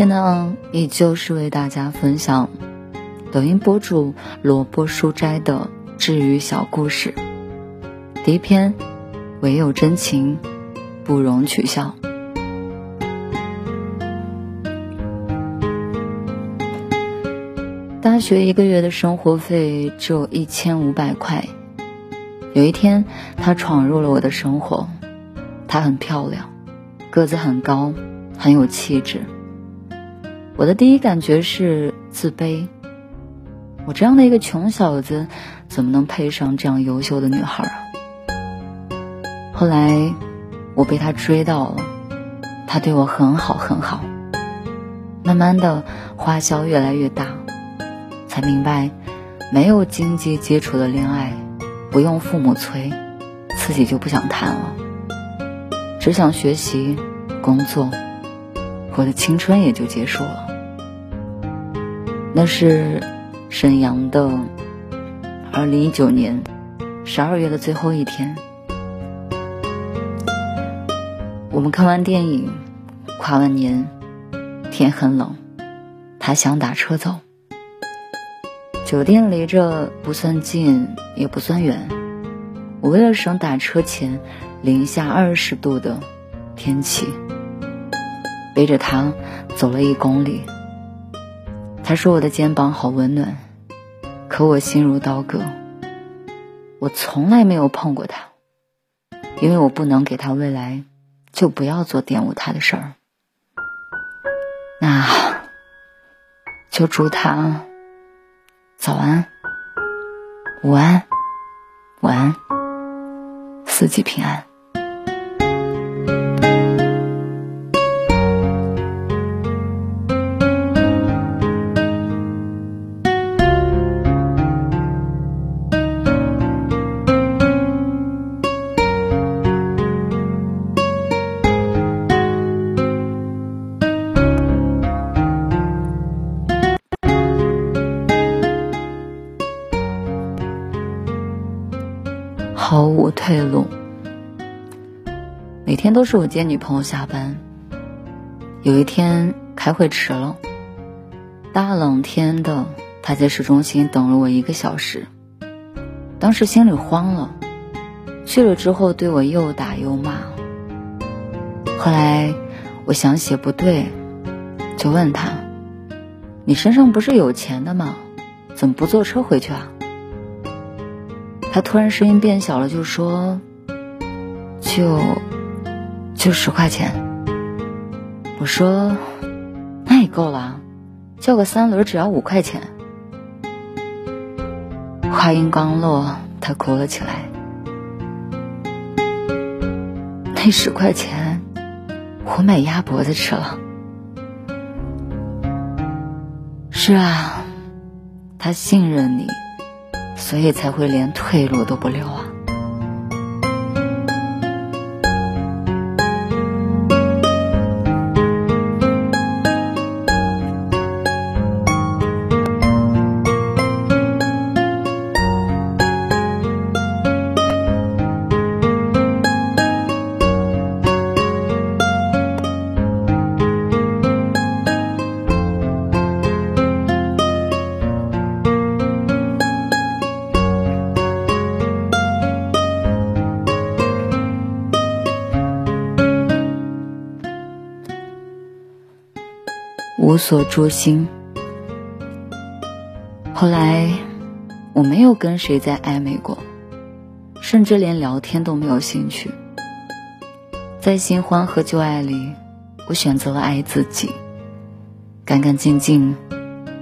天呢，依旧是为大家分享抖音博主萝卜书斋的治愈小故事。第一篇，唯有真情，不容取笑。大学一个月的生活费只有一千五百块。有一天，她闯入了我的生活。她很漂亮，个子很高，很有气质。我的第一感觉是自卑。我这样的一个穷小子，怎么能配上这样优秀的女孩啊？后来，我被他追到了，他对我很好很好。慢慢的，花销越来越大，才明白，没有经济基础的恋爱，不用父母催，自己就不想谈了，只想学习、工作，我的青春也就结束了。那是沈阳的二零一九年十二月的最后一天，我们看完电影，跨完年，天很冷，他想打车走。酒店离这不算近，也不算远。我为了省打车钱，零下二十度的天气，背着他走了一公里。他说我的肩膀好温暖，可我心如刀割。我从来没有碰过他，因为我不能给他未来，就不要做玷污他的事儿。那就祝他早安、午安、晚安，四季平安。都是我接女朋友下班。有一天开会迟了，大冷天的，她在市中心等了我一个小时。当时心里慌了，去了之后对我又打又骂。后来我想写不对，就问他：“你身上不是有钱的吗？怎么不坐车回去啊？”他突然声音变小了，就说：“就就十块钱。”我说：“那也够了，叫个三轮只要五块钱。”话音刚落，他哭了起来。那十块钱，我买鸭脖子吃了。是啊，他信任你。所以才会连退路都不留啊。所诛心。后来，我没有跟谁再暧昧过，甚至连聊天都没有兴趣。在新欢和旧爱里，我选择了爱自己，干干净净，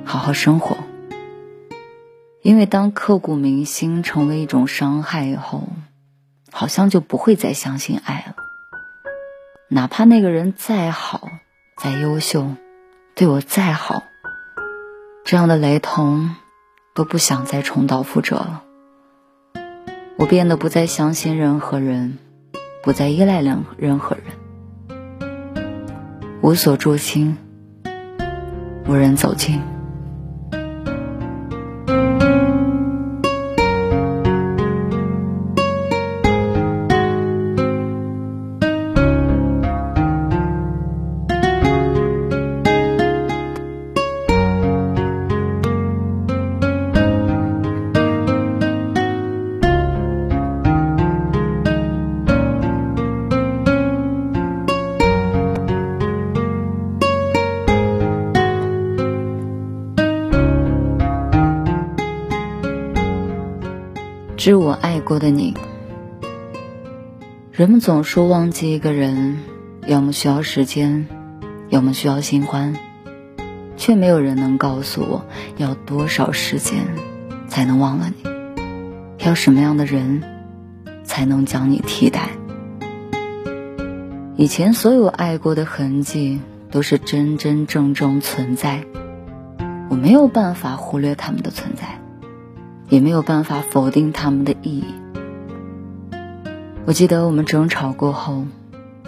好好生活。因为当刻骨铭心成为一种伤害以后，好像就不会再相信爱了。哪怕那个人再好、再优秀，对我再好，这样的雷同都不想再重蹈覆辙了。我变得不再相信任何人，不再依赖任任何人，无所住心，无人走近。是我爱过的你，人们总说忘记一个人，要么需要时间，要么需要新欢，却没有人能告诉我要多少时间才能忘了你，要什么样的人才能将你替代。以前所有爱过的痕迹都是真真正正存在，我没有办法忽略他们的存在。也没有办法否定他们的意义。我记得我们争吵过后，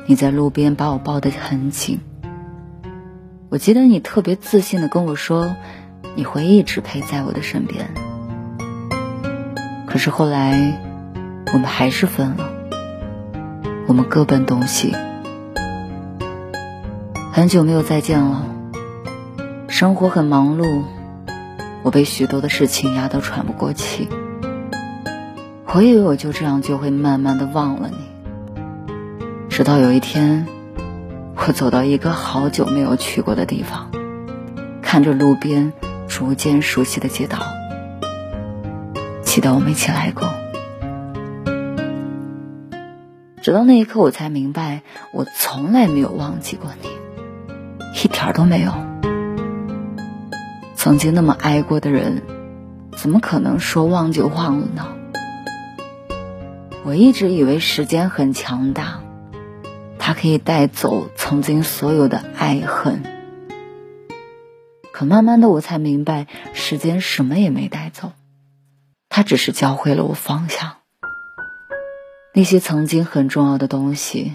你在路边把我抱得很紧。我记得你特别自信的跟我说，你会一直陪在我的身边。可是后来，我们还是分了，我们各奔东西。很久没有再见了，生活很忙碌。我被许多的事情压得喘不过气，我以为我就这样就会慢慢的忘了你，直到有一天，我走到一个好久没有去过的地方，看着路边逐渐熟悉的街道，记得我们一起来过，直到那一刻我才明白，我从来没有忘记过你，一点都没有。曾经那么爱过的人，怎么可能说忘就忘了呢？我一直以为时间很强大，它可以带走曾经所有的爱恨。可慢慢的，我才明白，时间什么也没带走，它只是教会了我方向。那些曾经很重要的东西，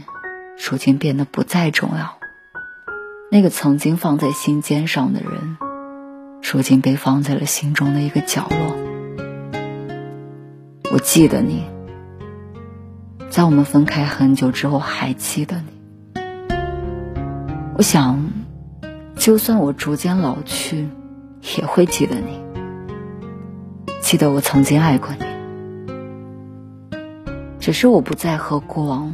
如今变得不再重要。那个曾经放在心尖上的人。如今被放在了心中的一个角落。我记得你，在我们分开很久之后还记得你。我想，就算我逐渐老去，也会记得你，记得我曾经爱过你。只是我不再和过往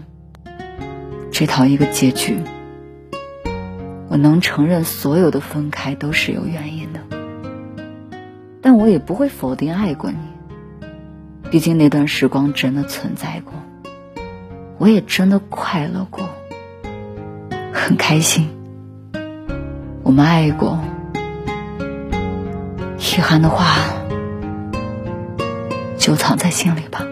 这套一个结局。我能承认，所有的分开都是有原因的。但我也不会否定爱过你，毕竟那段时光真的存在过，我也真的快乐过，很开心。我们爱过，遗憾的话就藏在心里吧。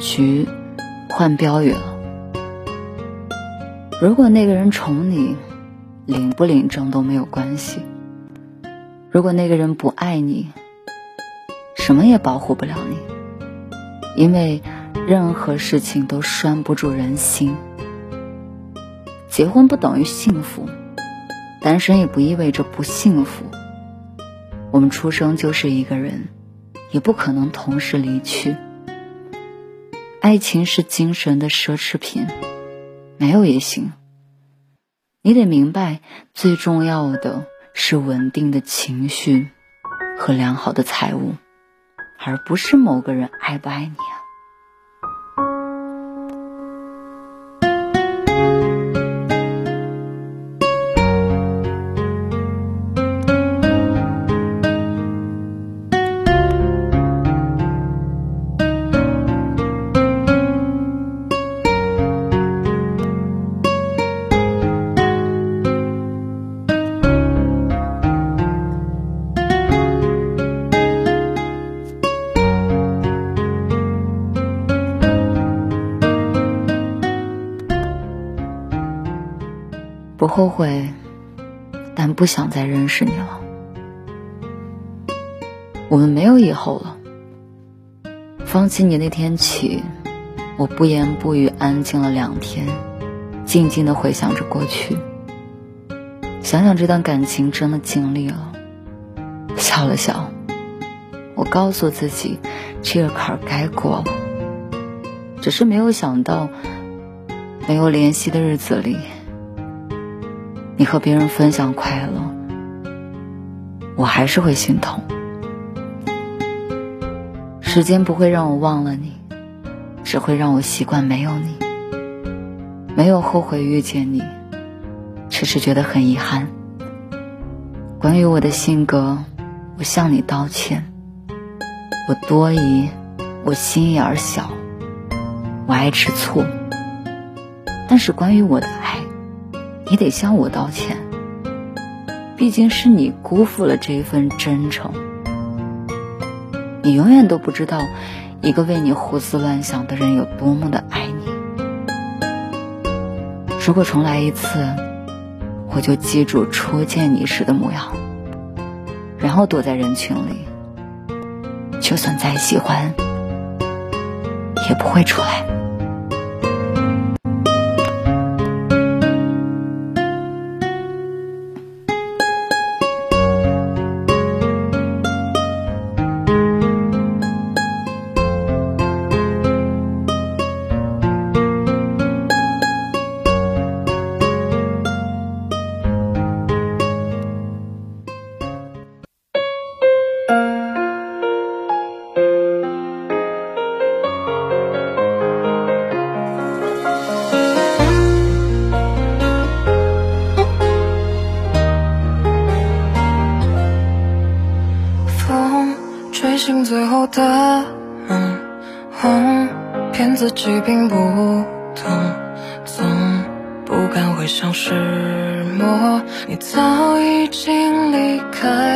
局换标语了。如果那个人宠你，领不领证都没有关系；如果那个人不爱你，什么也保护不了你，因为任何事情都拴不住人心。结婚不等于幸福，单身也不意味着不幸福。我们出生就是一个人，也不可能同时离去。爱情是精神的奢侈品，没有也行。你得明白，最重要的是稳定的情绪和良好的财务，而不是某个人爱不爱你啊。后悔，但不想再认识你了。我们没有以后了。放弃你那天起，我不言不语，安静了两天，静静的回想着过去。想想这段感情真的经历了，笑了笑。我告诉自己，这个坎儿该过了。只是没有想到，没有联系的日子里。你和别人分享快乐，我还是会心痛。时间不会让我忘了你，只会让我习惯没有你。没有后悔遇见你，只是觉得很遗憾。关于我的性格，我向你道歉。我多疑，我心眼儿小，我爱吃醋。但是关于我的。你得向我道歉，毕竟是你辜负了这份真诚。你永远都不知道，一个为你胡思乱想的人有多么的爱你。如果重来一次，我就记住初见你时的模样，然后躲在人群里，就算再喜欢，也不会出来。经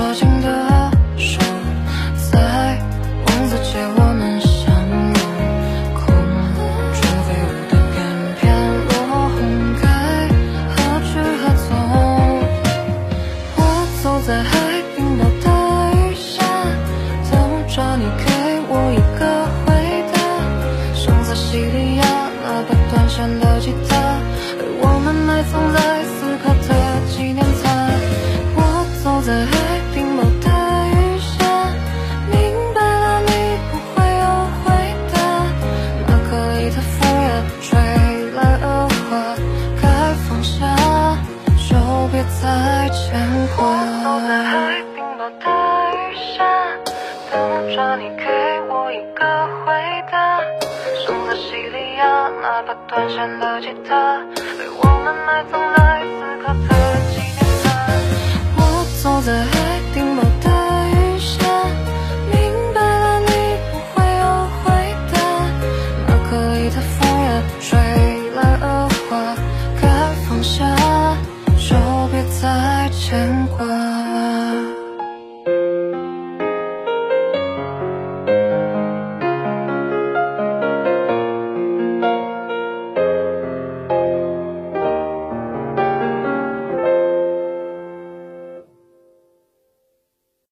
抓紧的手，在王子街我们相拥，空中飞舞的片片落红该何去何从？我走在海冰雹的雨下，等着你给我一个回答，像在西里亚那把断弦的吉他，被我们埋葬在斯科特纪念塔。我走在